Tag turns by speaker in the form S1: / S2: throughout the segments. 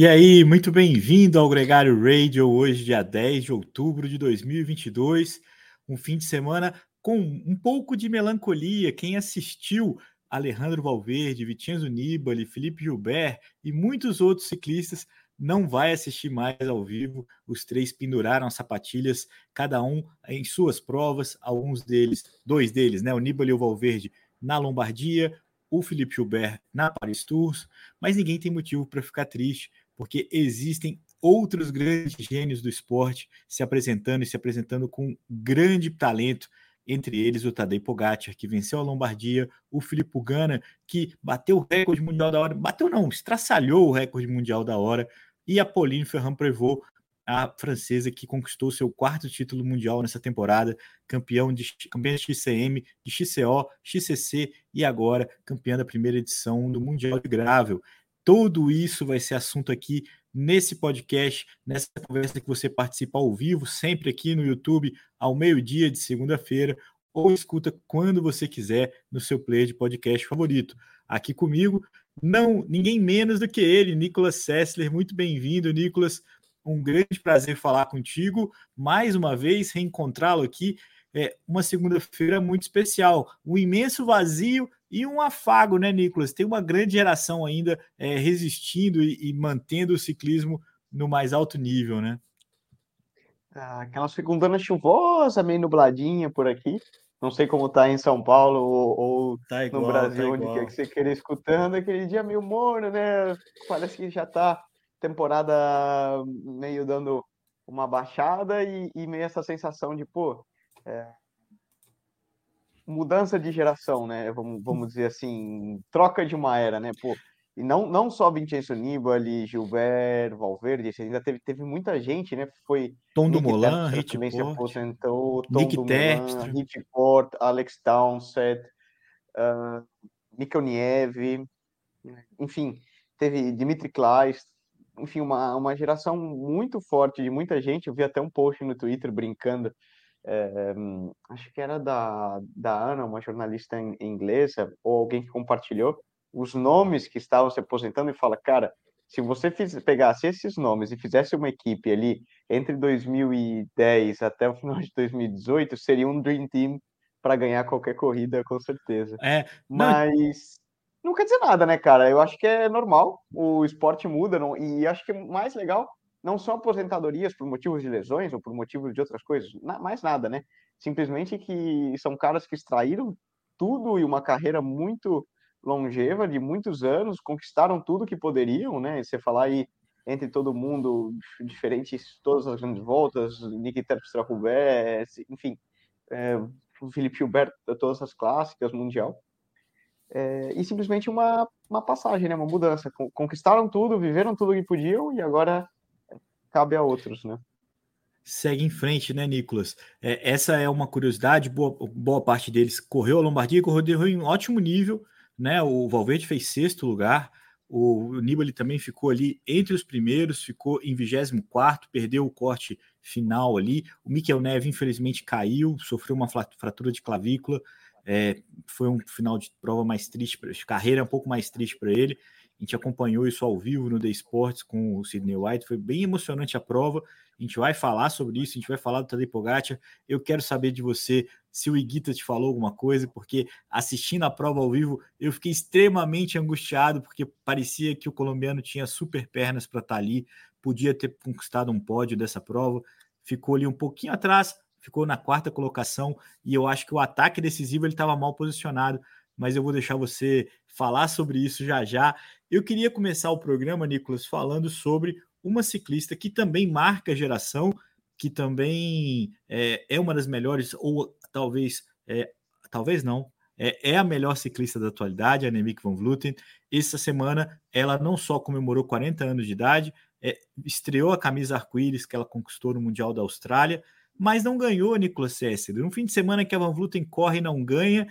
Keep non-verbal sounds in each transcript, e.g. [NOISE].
S1: E aí, muito bem-vindo ao Gregário Radio, hoje, dia 10 de outubro de 2022, um fim de semana com um pouco de melancolia. Quem assistiu Alejandro Valverde, Vitinho Nibali, Felipe Gilbert e muitos outros ciclistas não vai assistir mais ao vivo. Os três penduraram as sapatilhas, cada um em suas provas, alguns deles, dois deles, né, o Nibali e o Valverde na Lombardia, o Felipe Gilbert na Paris Tours, mas ninguém tem motivo para ficar triste, porque existem outros grandes gênios do esporte se apresentando e se apresentando com grande talento, entre eles o Tadej Pogacar, que venceu a Lombardia, o Filipe Gana, que bateu o recorde mundial da hora, bateu não, estraçalhou o recorde mundial da hora, e a Pauline Ferrand-Prévot, a francesa que conquistou seu quarto título mundial nessa temporada, campeão de campeã de XCM, de XCO, XCC e agora campeã da primeira edição do Mundial de Gravel. Tudo isso vai ser assunto aqui nesse podcast, nessa conversa que você participa ao vivo, sempre aqui no YouTube, ao meio-dia de segunda-feira, ou escuta quando você quiser no seu player de podcast favorito. Aqui comigo, não ninguém menos do que ele, Nicolas Sessler. Muito bem-vindo, Nicolas. Um grande prazer falar contigo. Mais uma vez, reencontrá-lo aqui. É uma segunda-feira muito especial. Um imenso vazio e um afago, né, Nicolas? Tem uma grande geração ainda é, resistindo e, e, mantendo o ciclismo no mais alto nível, né?
S2: Ah, aquela segunda chuvosa, meio nubladinha por aqui. Não sei como tá em São Paulo ou, ou tá igual, no Brasil, tá onde quer que você queira escutando. Aquele dia meio morno, né? Parece que já tá temporada meio dando uma baixada e, e meio essa sensação de, pô, é, mudança de geração, né? Vamos, vamos dizer assim, troca de uma era, né? Pô, e não, não só Vincenzo Nibali, Gilbert, Valverde, ainda teve, teve muita gente, né? Foi
S1: Tom do Molan, Rich
S2: também se aposentou,
S1: Tom Nick
S2: Molan, Rich Port, Alex Townsend, uh, Mikkel Nieve, enfim, teve Dimitri Kleist, enfim, uma, uma geração muito forte de muita gente. Eu vi até um post no Twitter brincando é, acho que era da, da Ana, uma jornalista inglesa, ou alguém que compartilhou, os nomes que estavam se aposentando e fala, cara, se você fiz, pegasse esses nomes e fizesse uma equipe ali entre 2010 até o final de 2018, seria um Dream Team para ganhar qualquer corrida, com certeza.
S1: É,
S2: mas não... não quer dizer nada, né, cara? Eu acho que é normal, o esporte muda, não... e acho que mais legal não são aposentadorias por motivos de lesões ou por motivos de outras coisas, mais nada, né? Simplesmente que são caras que extraíram tudo e uma carreira muito longeva de muitos anos, conquistaram tudo que poderiam, né? Você falar aí entre todo mundo, diferentes, todas as grandes voltas, Nick Terpstra enfim, é, Felipe Gilbert, todas as clássicas, mundial. É, e simplesmente uma, uma passagem, né? Uma mudança. Conquistaram tudo, viveram tudo que podiam e agora cabe a outros, né?
S1: Segue em frente, né, Nicolas? É, essa é uma curiosidade. Boa, boa parte deles correu a Lombardia, correu em ótimo nível, né? O Valverde fez sexto lugar, o Nibali também ficou ali entre os primeiros, ficou em 24, perdeu o corte final ali. O Mikel Neve, infelizmente, caiu, sofreu uma fratura de clavícula. É, foi um final de prova mais triste, carreira um pouco mais triste para ele. A gente acompanhou isso ao vivo no The Sports com o Sidney White, foi bem emocionante a prova. A gente vai falar sobre isso, a gente vai falar do Tadej Pogacar. Eu quero saber de você se o Iguita te falou alguma coisa, porque assistindo a prova ao vivo, eu fiquei extremamente angustiado, porque parecia que o colombiano tinha super pernas para estar tá ali, podia ter conquistado um pódio dessa prova, ficou ali um pouquinho atrás, ficou na quarta colocação, e eu acho que o ataque decisivo ele estava mal posicionado, mas eu vou deixar você falar sobre isso já já. Eu queria começar o programa, Nicolas, falando sobre uma ciclista que também marca a geração, que também é, é uma das melhores, ou talvez, é, talvez não, é, é, a melhor ciclista da atualidade, a Nemik van Vleuten. Essa semana ela não só comemorou 40 anos de idade, é, estreou a camisa arco-íris que ela conquistou no Mundial da Austrália, mas não ganhou, Nicolas César. No fim de semana que a Van Vleuten corre e não ganha,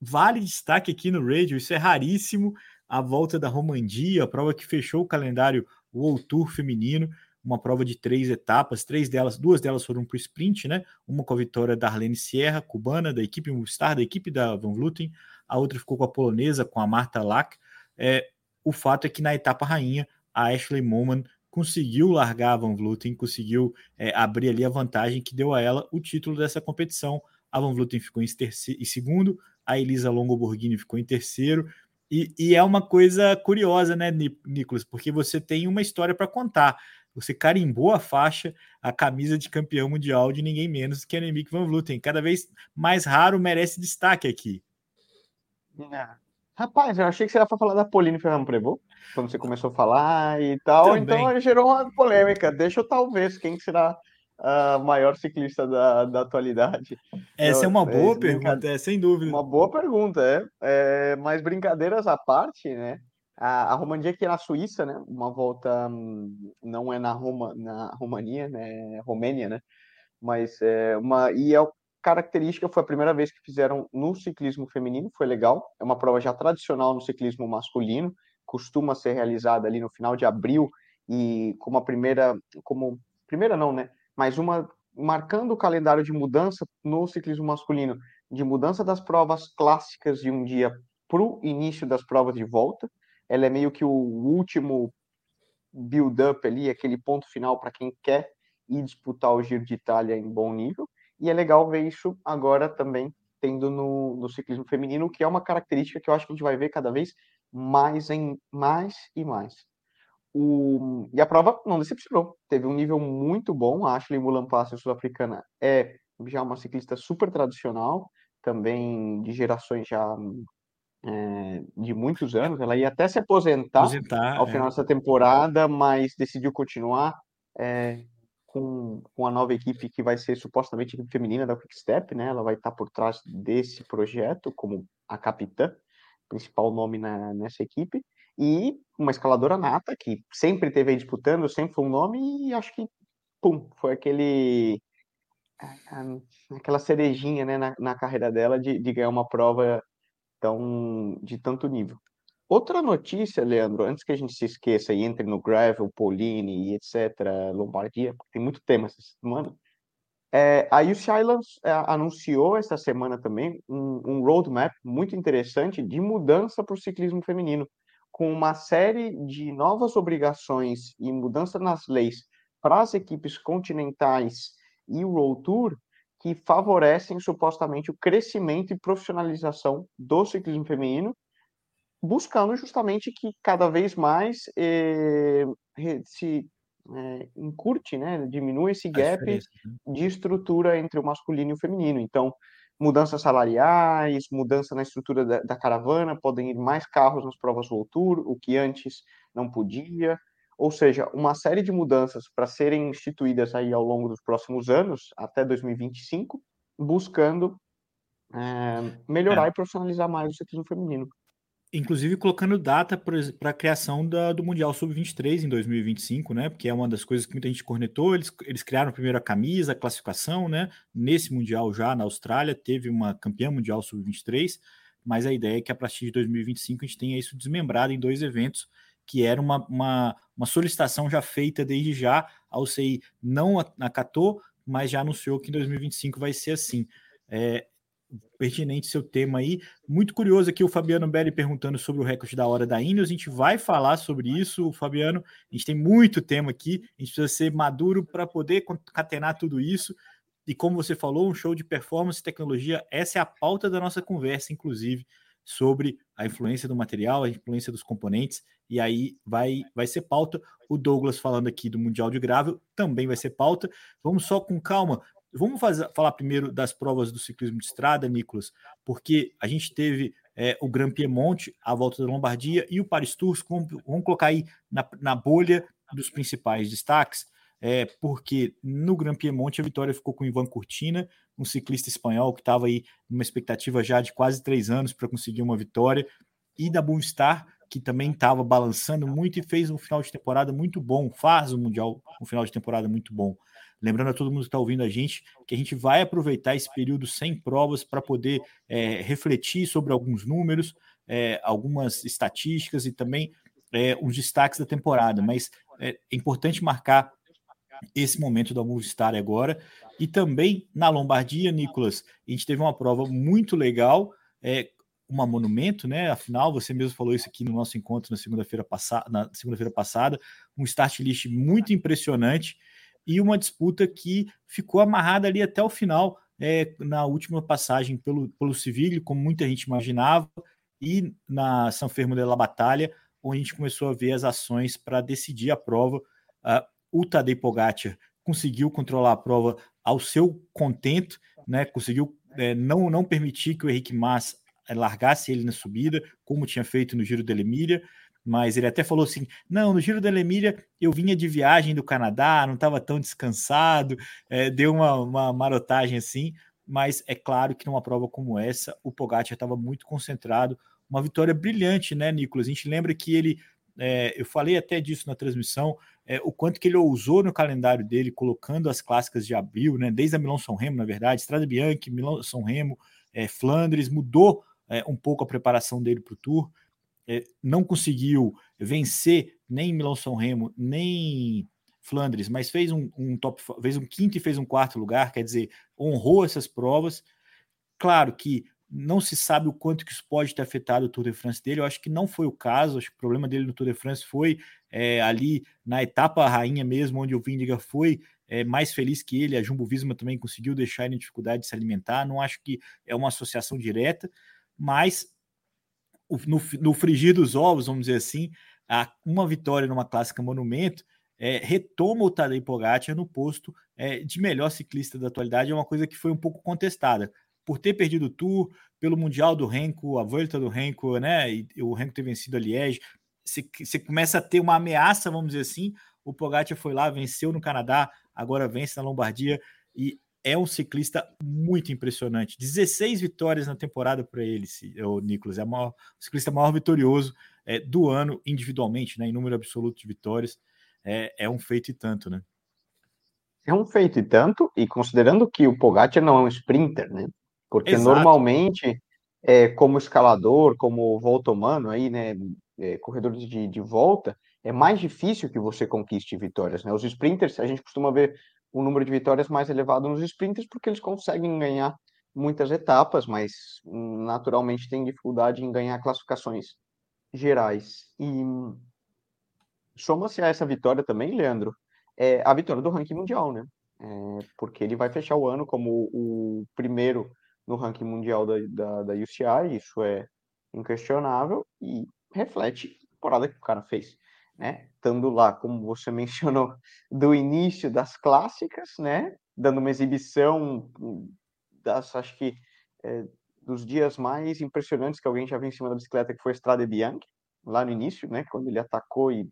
S1: vale destaque aqui no radio, isso é raríssimo a volta da Romandia, a prova que fechou o calendário World Tour feminino, uma prova de três etapas, três delas, duas delas foram para o sprint, né? Uma com a vitória da Arlene Sierra, cubana, da equipe Movistar, da equipe da Van Vleuten, a outra ficou com a polonesa, com a Marta Lack. É, o fato é que na etapa rainha, a Ashley Moman conseguiu largar a Van Vluten, conseguiu é, abrir ali a vantagem que deu a ela o título dessa competição. A Van Vluten ficou em, terceiro, em segundo, a Elisa Longo Borghini ficou em terceiro. E, e, é uma coisa curiosa, né, Nicolas? Porque você tem uma história para contar. Você carimbou a faixa, a camisa de campeão mundial de ninguém menos que a Annemiek van Vleuten. Cada vez mais raro merece destaque aqui.
S2: É. Rapaz, eu achei que você ia falar da Pauline Ferrand Prevot, quando você começou a falar e tal. Também. Então gerou uma polêmica. Deixa eu talvez quem será a maior ciclista da, da atualidade?
S1: Essa é uma boa é, pergunta, é, sem dúvida.
S2: Uma boa pergunta, é. é. Mas brincadeiras à parte, né? A, a Romandie aqui é na Suíça, né? Uma volta hum, não é na Roma, na Romania, né? É Romênia, né? Mas é uma e é característica foi a primeira vez que fizeram no ciclismo feminino, foi legal. É uma prova já tradicional no ciclismo masculino, costuma ser realizada ali no final de abril e como a primeira, como primeira não, né? Mas uma marcando o calendário de mudança no ciclismo masculino, de mudança das provas clássicas de um dia para o início das provas de volta. Ela é meio que o último build-up ali, aquele ponto final para quem quer ir disputar o Giro de Itália em bom nível. E é legal ver isso agora também tendo no, no ciclismo feminino, que é uma característica que eu acho que a gente vai ver cada vez mais em mais e mais. O, e a prova não decepcionou. Teve um nível muito bom. A Ashley Mulan-Passe, sul-africana, é já uma ciclista super tradicional, também de gerações já é, de muitos anos. Ela ia até se aposentar, aposentar ao é. final dessa temporada, mas decidiu continuar é, com, com a nova equipe que vai ser supostamente a equipe feminina da Quickstep, né? Ela vai estar por trás desse projeto como a capitã, principal nome na, nessa equipe e uma escaladora nata que sempre teve aí disputando, sempre foi um nome e acho que, pum, foi aquele aquela cerejinha né, na, na carreira dela de, de ganhar uma prova tão, de tanto nível. Outra notícia, Leandro, antes que a gente se esqueça e entre no Gravel, Pauline e etc., Lombardia, porque tem muito tema essa semana, é, a UC Islands é, anunciou esta semana também um, um roadmap muito interessante de mudança para o ciclismo feminino com uma série de novas obrigações e mudança nas leis para as equipes continentais e o World Tour que favorecem supostamente o crescimento e profissionalização do ciclismo feminino, buscando justamente que cada vez mais eh, se eh, encurte, né, diminua esse gap né? de estrutura entre o masculino e o feminino. Então, mudanças salariais, mudança na estrutura da, da, caravana, podem ir mais carros nas provas World Tour, o que antes não podia. Ou seja, uma série de mudanças para serem instituídas aí ao longo dos próximos anos, até 2025, buscando é, melhorar é. e profissionalizar mais o ciclismo feminino
S1: inclusive colocando data para a criação da, do Mundial Sub-23 em 2025, né? Porque é uma das coisas que muita gente cornetou. Eles, eles criaram primeiro a camisa, a classificação, né? Nesse Mundial já na Austrália teve uma campeã mundial Sub-23, mas a ideia é que a partir de 2025 a gente tenha isso desmembrado em dois eventos, que era uma, uma, uma solicitação já feita desde já. A UCI não acatou, mas já anunciou que em 2025 vai ser assim. É, pertinente seu tema aí. Muito curioso aqui o Fabiano Belli perguntando sobre o recorde da hora da Ineos. A gente vai falar sobre isso, Fabiano. A gente tem muito tema aqui. A gente precisa ser maduro para poder concatenar tudo isso. E como você falou, um show de performance e tecnologia, essa é a pauta da nossa conversa, inclusive, sobre a influência do material, a influência dos componentes. E aí vai, vai ser pauta. O Douglas falando aqui do Mundial de Gravel também vai ser pauta. Vamos só com calma, Vamos fazer, falar primeiro das provas do ciclismo de estrada, Nicolas, porque a gente teve é, o Gran Piemonte, a volta da Lombardia e o Paris Tours, vamos, vamos colocar aí na, na, bolha dos principais destaques, é, porque no Gran Piemonte a vitória ficou com Ivan Cortina, um ciclista espanhol que estava aí numa expectativa já de quase três anos para conseguir uma vitória, e da Boomstar, que também estava balançando muito e fez um final de temporada muito bom, faz um mundial, um final de temporada muito bom. Lembrando a todo mundo que está ouvindo a gente que a gente vai aproveitar esse período sem provas para poder é, refletir sobre alguns números, é, algumas estatísticas e também é, os destaques da temporada. Mas é, é importante marcar esse momento da Movistar agora. E também na Lombardia, Nicolas, a gente teve uma prova muito legal. É, uma monumento, né? Afinal, você mesmo falou isso aqui no nosso encontro na segunda-feira passada, na segunda-feira passada, um start list muito impressionante e uma disputa que ficou amarrada ali até o final, é, na última passagem pelo, pelo Civil, como muita gente imaginava, e na São Fermo de la Batalha, onde a gente começou a ver as ações para decidir a prova. Uh, o Tadej Pogacar conseguiu controlar a prova ao seu contento, né? conseguiu é, não, não permitir que o Henrique Mas é, largasse ele na subida, como tinha feito no Giro da Emília, mas ele até falou assim: não, no Giro da Emília eu vinha de viagem do Canadá, não estava tão descansado, é, deu uma, uma marotagem assim, mas é claro que numa prova como essa, o Pogacar estava muito concentrado, uma vitória brilhante, né, Nicolas? A gente lembra que ele, é, eu falei até disso na transmissão, é, o quanto que ele ousou no calendário dele, colocando as clássicas de abril, né, desde a Milão-São Remo, na verdade, Estrada Bianchi, Milão-São Remo, é, Flandres, mudou um pouco a preparação dele para o Tour, não conseguiu vencer nem Milão-São Remo, nem Flandres, mas fez um, um, top, fez um quinto e fez um quarto lugar, quer dizer, honrou essas provas. Claro que não se sabe o quanto que isso pode ter afetado o Tour de France dele. Eu acho que não foi o caso. Acho que o problema dele no Tour de France foi é, ali na etapa rainha mesmo, onde o Vindiga foi é, mais feliz que ele. A Jumbo Visma também conseguiu deixar ele em dificuldade de se alimentar. Não acho que é uma associação direta, mas no, no frigir dos ovos, vamos dizer assim, a, uma vitória numa clássica monumento é, retoma o Tadej Pogacar no posto é, de melhor ciclista da atualidade. É uma coisa que foi um pouco contestada por ter perdido o Tour, pelo Mundial do Renko, a volta do Renko, né? E, o Renko ter vencido a Liège. Você começa a ter uma ameaça, vamos dizer assim. O Pogacar foi lá, venceu no Canadá, agora vence na Lombardia e é um ciclista muito impressionante. 16 vitórias na temporada para ele, o Nicolas. É o, maior, o ciclista maior vitorioso é, do ano, individualmente, né, em número absoluto de vitórias. É, é um feito e tanto, né?
S2: É um feito e tanto, e considerando que o Pogacar não é um sprinter, né? Porque Exato. normalmente, é, como escalador, como voltomano, aí, né, é, corredor de, de volta, é mais difícil que você conquiste vitórias, né? Os sprinters, a gente costuma ver um número de vitórias mais elevado nos sprinters porque eles conseguem ganhar muitas etapas, mas naturalmente têm dificuldade em ganhar classificações gerais. E soma-se a essa vitória também, Leandro, é a vitória do ranking mundial, né? É, porque ele vai fechar o ano como o primeiro no ranking mundial da, da, da UCI, isso é inquestionável e reflete a temporada que o cara fez, né? Estando lá, como você [LAUGHS] mencionou, do início das clássicas, né? Dando uma exibição das, acho que, é, dos dias mais impressionantes que alguém já viu em cima da bicicleta, que foi a Strade Bianchi, lá no início, né? Quando ele atacou e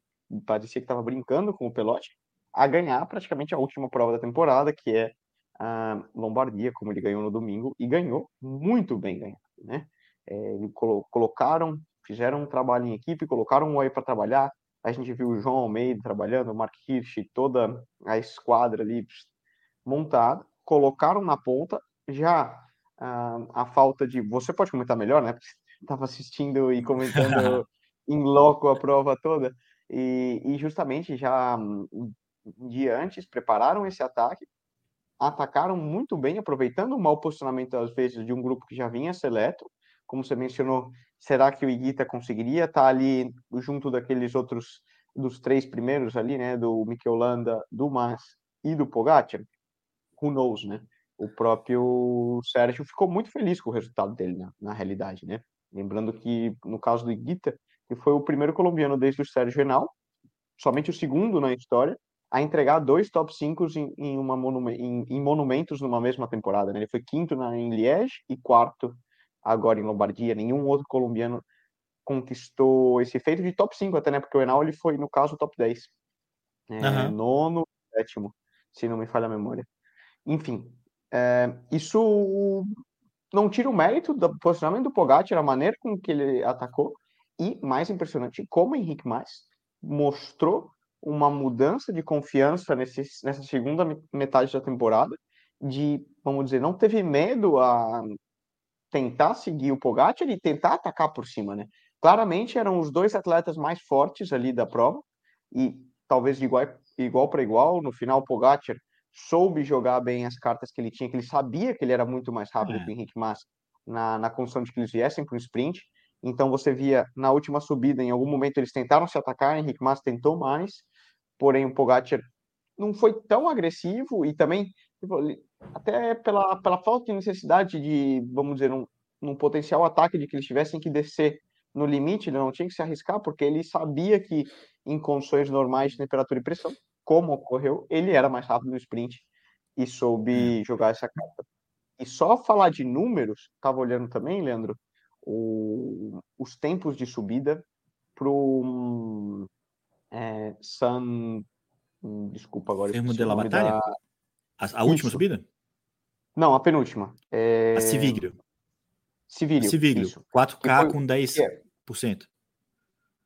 S2: parecia que estava brincando com o pelote, a ganhar praticamente a última prova da temporada, que é a Lombardia, como ele ganhou no domingo, e ganhou muito bem ganhado, né? É, colo colocaram, fizeram um trabalho em equipe, colocaram o Oi para trabalhar. A gente viu o João Almeida trabalhando, o Mark Hirsch, toda a esquadra ali montada, colocaram na ponta. Já a falta de. Você pode comentar melhor, né? Porque estava assistindo e comentando [LAUGHS] em loco a prova toda. E, e justamente já um dia antes prepararam esse ataque atacaram muito bem, aproveitando o mau posicionamento, às vezes, de um grupo que já vinha seleto. Como você mencionou, será que o Iguita conseguiria estar ali junto daqueles outros, dos três primeiros ali, né? Do Mikel Landa, do Mas e do Pogacar? Who knows, né? O próprio Sérgio ficou muito feliz com o resultado dele, na, na realidade, né? Lembrando que, no caso do Iguita, que foi o primeiro colombiano desde o Sérgio Renal, somente o segundo na história, a entregar dois top 5 em, em, uma em, em, monumentos numa mesma temporada. Né? Ele foi quinto na, em Liège e quarto agora em Lombardia. Nenhum outro colombiano conquistou esse feito de top 5 até, né? Porque o Enal ele foi, no caso, top 10. É, uhum. Nono, sétimo, se não me falha a memória. Enfim, é, isso não tira o mérito do posicionamento do Pogacar, a maneira com que ele atacou, e, mais impressionante, como Henrique Mais mostrou uma mudança de confiança nesse, nessa segunda metade da temporada, de, vamos dizer, não teve medo a tentar seguir o Pogacar e tentar atacar por cima, né? Claramente eram os dois atletas mais fortes ali da prova e talvez de igual, igual para igual, no final o Pogacar soube jogar bem as cartas que ele tinha, que ele sabia que ele era muito mais rápido é. que o Henrique Mas na, na condição de que eles viessem para o sprint. Então você via na última subida, em algum momento eles tentaram se atacar, Henrique Mas tentou mais, porém o Pogacar não foi tão agressivo e também tipo, até pela, pela falta de necessidade de, vamos dizer, um, um potencial ataque de que eles tivessem que descer no limite, ele não tinha que se arriscar, porque ele sabia que em condições normais de temperatura e pressão, como ocorreu, ele era mais rápido no sprint e soube é. jogar essa carta. E só falar de números, estava olhando também, Leandro, o, os tempos de subida para o é, San. Desculpa agora.
S1: Termo de la batalha? Da... A, a última subida?
S2: Não, a penúltima.
S1: É... A Civírio.
S2: Civírio.
S1: Civírio. 4K foi... com 10%.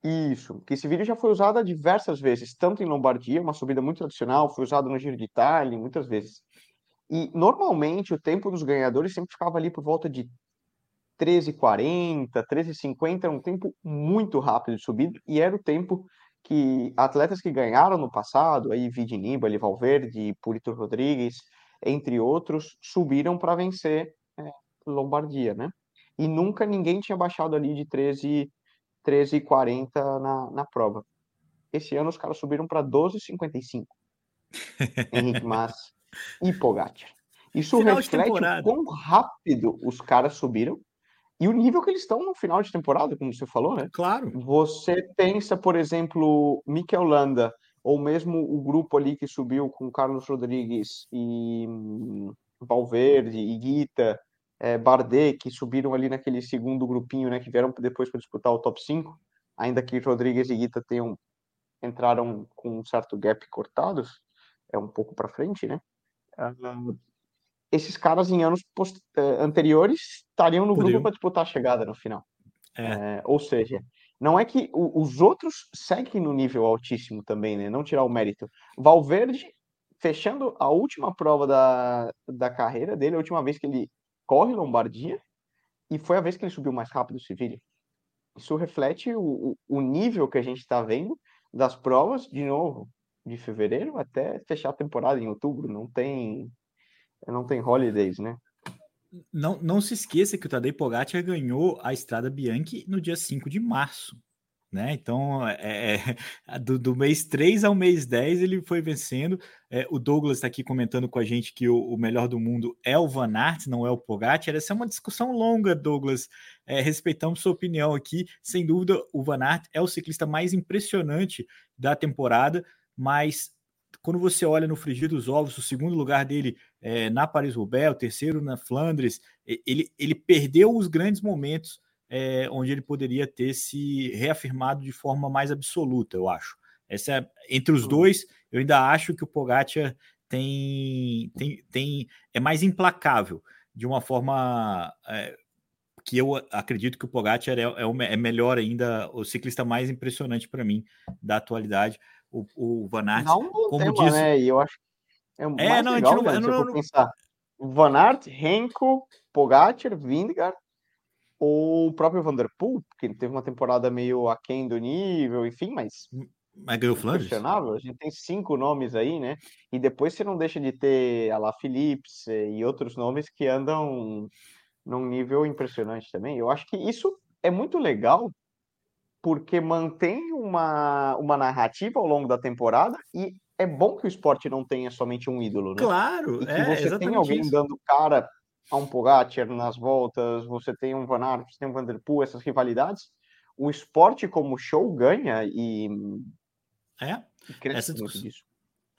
S2: Isso, que esse vídeo já foi usado diversas vezes, tanto em Lombardia, uma subida muito tradicional, foi usado no Giro de Itália, muitas vezes. E normalmente o tempo dos ganhadores sempre ficava ali por volta de 13h40, 13h50, era um tempo muito rápido de subida, e era o tempo que atletas que ganharam no passado, aí Vidi Nibali, Valverde, Purito Rodrigues, entre outros, subiram para vencer é, Lombardia, né? E nunca ninguém tinha baixado ali de 13 13,40 na, na prova. Esse ano os caras subiram para 12,55. [LAUGHS] Henrique Mas e Pogacar. Isso final reflete o quão rápido os caras subiram e o nível que eles estão no final de temporada, como você falou, né?
S1: Claro.
S2: Você pensa, por exemplo, Mikel Landa, ou mesmo o grupo ali que subiu com Carlos Rodrigues e hum, Valverde e Guita, é, Bardet, que subiram ali naquele segundo grupinho, né, que vieram depois para disputar o top 5, ainda que Rodrigues e Guita tenham, entraram com um certo gap cortados, é um pouco para frente, né? Uh, esses caras em anos uh, anteriores estariam no grupo para disputar a chegada no final. É. É, ou seja, não é que o, os outros seguem no nível altíssimo também, né? Não tirar o mérito. Valverde, fechando a última prova da, da carreira dele, a última vez que ele corre Lombardia e foi a vez que ele subiu mais rápido o Sevilha. Isso reflete o, o nível que a gente está vendo das provas, de novo, de fevereiro até fechar a temporada em outubro. Não tem, não tem holidays, né?
S1: Não, não se esqueça que o Tadej Pogacar ganhou a Estrada Bianchi no dia 5 de março. Né? Então, é, é, [LAUGHS] do, do, mês 3 ao mês 10 ele foi vencendo. É, o Douglas está aqui comentando com a gente que o, o, melhor do mundo é o Van Aert, não é o Pogacar. Essa é uma discussão longa, Douglas. É, respeitamos sua opinião aqui. Sem dúvida, o Van Aert é o ciclista mais impressionante da temporada, mas quando você olha no frigir dos ovos, o segundo lugar dele é, na Paris-Roubaix, o terceiro na Flandres, ele, ele perdeu os grandes momentos é, onde ele poderia ter se reafirmado de forma mais absoluta, eu acho. Essa é, entre os dois, eu ainda acho que o Pogacar tem, tem, tem é mais implacável, de uma forma é, que eu acredito que o Pogacar é, é, é, melhor ainda, o ciclista mais impressionante para mim da atualidade. O, o Van Aert,
S2: não, como tema, diz... né? E eu acho é, é não, legal, não, não, não, pensar. Van Aert, Renko, Pogacar, Vingegaard, ou o próprio Vanderpool, que teve uma temporada meio aquém do nível, enfim, mas.
S1: Mas ganhou Flandres?
S2: A gente tem cinco nomes aí, né? E depois você não deixa de ter a La Philips e outros nomes que andam num nível impressionante também. Eu acho que isso é muito legal porque mantém uma, uma narrativa ao longo da temporada e é bom que o esporte não tenha somente um ídolo, né?
S1: Claro,
S2: e que é, você tem alguém isso. dando cara a um Pogacar nas voltas, você tem um Van Aert, você tem um Vanderpool, essas rivalidades, o esporte como show ganha e,
S1: é essa discussão,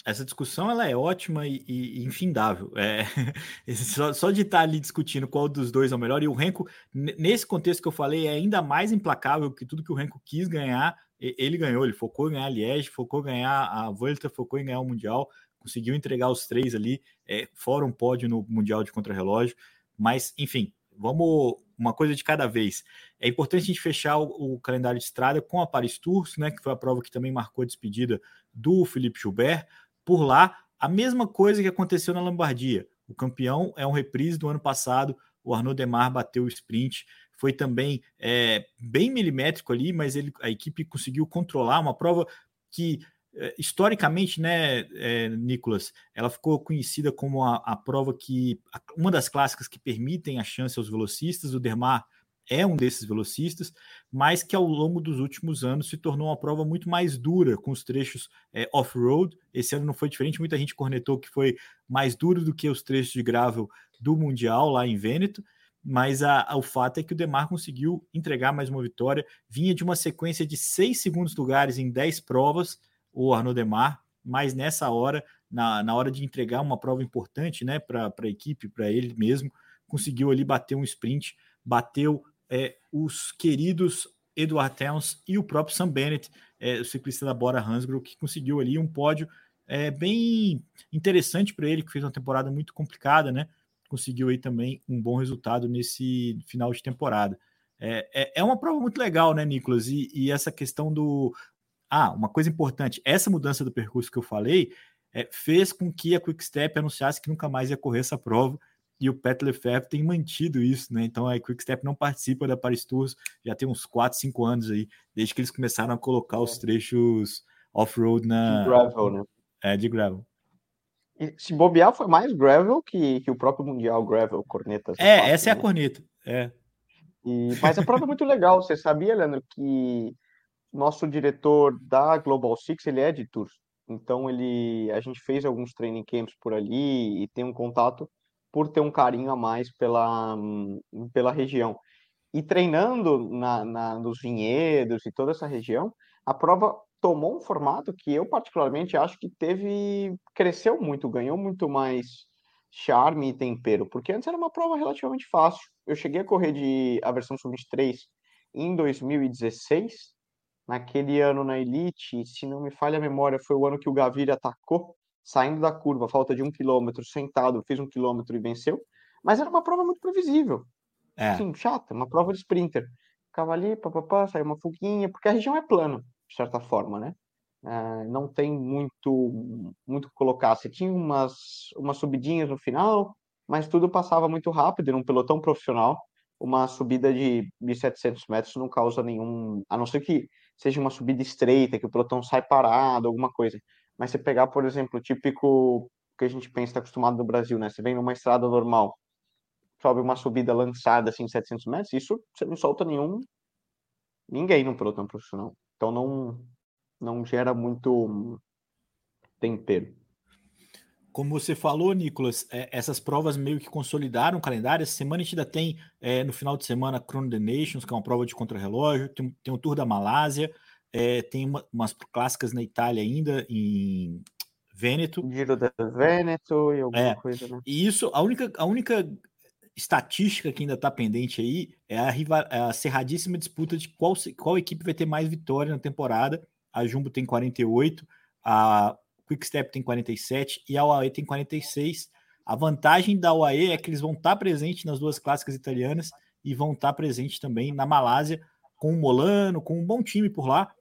S1: essa discussão ela é ótima e, e, infindável. É, [LAUGHS] só, só, de estar ali discutindo qual dos dois é o melhor, e o Renko, nesse contexto que eu falei, é ainda mais implacável que tudo que o Renko quis ganhar, ele ganhou, ele focou em ganhar a Liège, focou em ganhar a Volta, focou em ganhar o Mundial, conseguiu entregar os três ali, é, fora um pódio no Mundial de Contrarrelógio. Mas, enfim, vamos uma coisa de cada vez. É importante a gente fechar o, o, calendário de estrada com a Paris Tours, né, que foi a prova que também marcou a despedida do Felipe Gilbert. Por lá, a mesma coisa que aconteceu na Lombardia. O campeão é um reprise do ano passado. O Arnaud Demar bateu o sprint. Foi também é, bem milimétrico ali, mas ele, a equipe conseguiu controlar uma prova que é, historicamente, né, é, Nicolas, ela ficou conhecida como a, a prova que uma das clássicas que permitem a chance aos velocistas. O Dermar é um desses velocistas, mas que ao longo dos últimos anos se tornou uma prova muito mais dura, com os trechos é, off-road. Esse ano não foi diferente, muita gente cornetou que foi mais duro do que os trechos de gravel do Mundial lá em Vêneto, mas a, a, o fato é que o Demar conseguiu entregar mais uma vitória, vinha de uma sequência de seis segundos lugares em dez provas, o Arnaud Demar, mas nessa hora, na, na hora de entregar uma prova importante né, para a equipe, para ele mesmo, conseguiu ali bater um sprint, bateu é, os queridos Edward Towns e o próprio Sam Bennett, é, o ciclista da Bora Hansgrohe, que conseguiu ali um pódio é, bem interessante para ele, que fez uma temporada muito complicada, né? Conseguiu aí também um bom resultado nesse final de temporada. É, é, é uma prova muito legal, né, Nicolas? E, e, essa questão do. Ah, uma coisa importante: essa mudança do percurso que eu falei é, fez com que a Quickstep anunciasse que nunca mais ia correr essa prova e o Pet Lefebvre tem mantido isso, né? Então a Quickstep não participa da Paris Tours já tem uns 4, 5 anos aí, desde que eles começaram a colocar os é. trechos off-road na.
S2: De gravel, né?
S1: É, de gravel.
S2: E se bobear, foi mais gravel que, que o próprio Mundial Gravel Corneta.
S1: É, essa né? é a né? corneta. É.
S2: E, mas a prova é muito legal. Você sabia, Leandro, que nosso diretor da Global Six ele é de Tours. Então ele, a gente fez alguns training camps por ali e tem um contato por ter um carinho a mais pela, pela região. E treinando na, na, nos vinhedos e toda essa região, a prova tomou um formato que eu particularmente acho que teve cresceu muito, ganhou muito mais charme e tempero, porque antes era uma prova relativamente fácil. Eu cheguei a correr de a versão sub-23 em 2016, naquele ano na Elite, se não me falha a memória, foi o ano que o Gaviria atacou saindo da curva, falta de um quilômetro, sentado, fez um quilômetro e venceu. Mas era uma prova muito previsível. É. Assim, chata, uma prova de sprinter. Ficava ali, papapá, saiu uma fuguinha, porque a região é plana, de certa forma, né? É, não tem muito muito colocar. Você tinha umas, umas subidinhas no final, mas tudo passava muito rápido, num pelotão profissional. Uma subida de 1.700 metros não causa nenhum. A não ser que seja uma subida estreita, que o pelotão sai parado, alguma coisa. Mas você pegar, por exemplo, o típico que a gente pensa, está acostumado no Brasil, né? Você vem numa estrada normal, sobe uma subida lançada assim, 700 metros, isso você não solta nenhum, ninguém no pelotão profissional. Então não, não gera muito tempero.
S1: Como você falou, Nicolas, é, essas provas meio que consolidaram o calendário. Essa semana a gente ainda tem, é, no final de semana, Chrono the Nations, que é uma prova de contrarrelógio, tem o Tour da Malásia, é, tem uma, umas clássicas na Itália ainda, em Vêneto.
S2: Giro da Vêneto e alguma é, coisa, né?
S1: E isso, a única, a única estatística que ainda está pendente aí é a, rival, é a cerradíssima disputa de qual, qual equipe vai ter mais vitória na temporada. A Jumbo tem 48, a Quickstep tem 47 e a UAE tem 46. A vantagem da UAE é que eles vão estar tá presentes nas duas clássicas italianas e vão estar tá presentes também na Malásia, com o Molano, com um bom time por lá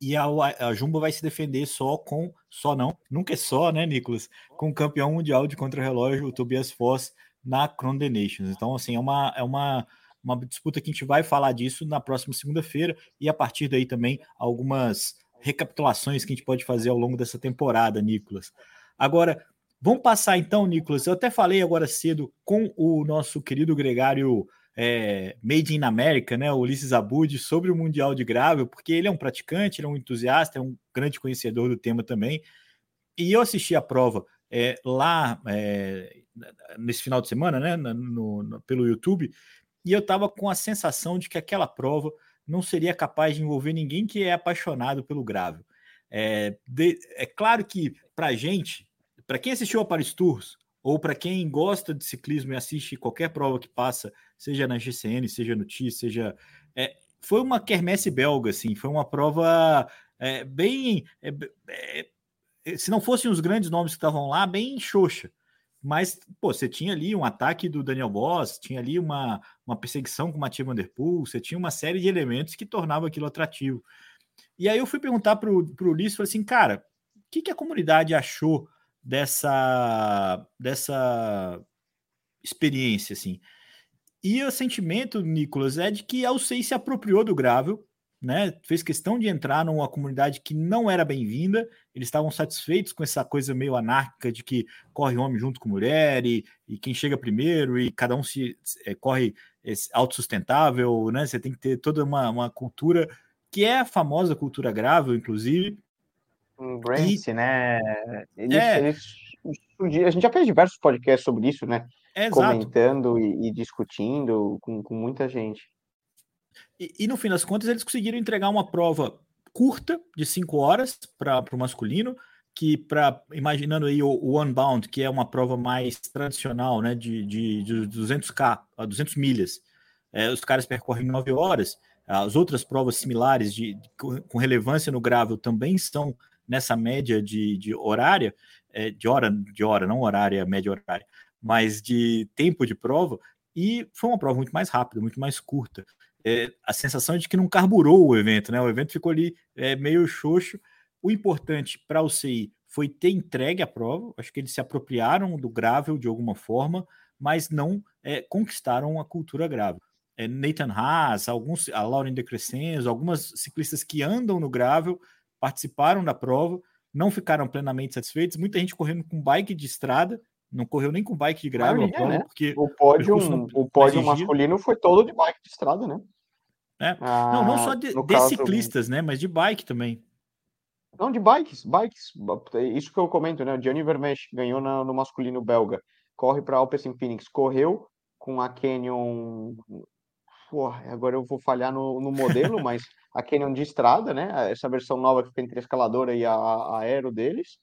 S1: e a, a Jumbo vai se defender só com, só não, nunca é só, né, Nicolas? Com o campeão mundial de contra-relógio, o Tobias Foss, na Crown the Nations. Então, assim, é uma, é uma, uma disputa que a gente vai falar disso na próxima segunda-feira e a partir daí também algumas recapitulações que a gente pode fazer ao longo dessa temporada, Nicolas. Agora, vamos passar então, Nicolas. Eu até falei agora cedo com o nosso querido gregário é, Made in America, né, o Ulisses Abud, sobre o Mundial de Gravel, porque ele é um praticante, ele é um entusiasta, é um grande conhecedor do tema também. E eu assisti a prova é, lá é, nesse final de semana, né, no, no, pelo YouTube, e eu estava com a sensação de que aquela prova não seria capaz de envolver ninguém que é apaixonado pelo gravel. É, de, é claro que para gente, para quem assistiu a Paris Tours, ou para quem gosta de ciclismo e assiste qualquer prova que passa, seja na GCN, seja no TI, seja. É, foi uma quermesse belga, assim, foi uma prova é, bem. É, é, se não fossem os grandes nomes que estavam lá, bem xoxa. Mas, pô, você tinha ali um ataque do Daniel Boss, tinha ali uma, uma perseguição com o Mathieu Van Der Poel, você tinha uma série de elementos que tornavam aquilo atrativo. E aí eu fui perguntar para o Ulisses, falei assim, cara, o que, que a comunidade achou dessa dessa experiência assim. E o sentimento, Nicolas, é de que a UCI se apropriou do Gravel né? Fez questão de entrar numa comunidade que não era bem-vinda. Eles estavam satisfeitos com essa coisa meio anárquica de que corre homem junto com mulher e, e quem chega primeiro e cada um se é, corre autossustentável, né? Você tem que ter toda uma, uma cultura que é a famosa cultura grável, inclusive.
S2: Um Grace, e, né? Eles, é, eles, a gente já fez diversos podcasts sobre isso, né? É, Comentando e, e, discutindo com, com muita gente.
S1: E, e, no fim das contas, eles conseguiram entregar uma prova curta, de 5 horas, para o masculino, que para imaginando aí o, o Unbound, que é uma prova mais tradicional, né, de, de, de 200k, 200 milhas, é, os caras percorrem 9 horas. As outras provas similares de, de com relevância no grável também estão nessa média de, de horária, é, de hora, de hora, não horária, média horária, mas de tempo de prova, e foi uma prova muito mais rápida, muito mais curta é, a sensação é de que não carburou o evento, né? O evento ficou ali é, meio xoxo. O importante para o CI foi ter entregue a prova. Acho que eles se apropriaram do grável de alguma forma, mas não é, conquistaram a cultura grável. É, Nathan Haas, alguns, a Lauren de Crescenzo, algumas ciclistas que andam no grável participaram da prova, não ficaram plenamente satisfeitos. Muita gente correndo com bike de estrada, não correu nem com bike de grável,
S2: prova, né? porque o pódio, o pódio masculino foi todo de bike de estrada, né?
S1: É. Ah, não, não só de, de caso... ciclistas, né? Mas de bike também.
S2: Não, de bikes, bikes. Isso que eu comento, né? O Gianni Vermeer ganhou na, no masculino belga. Corre para Alpecin Phoenix. Correu com a Canyon. Porra, agora eu vou falhar no, no modelo, [LAUGHS] mas a Canyon de estrada, né? Essa versão nova que tem entre a escaladora e a, a aero deles.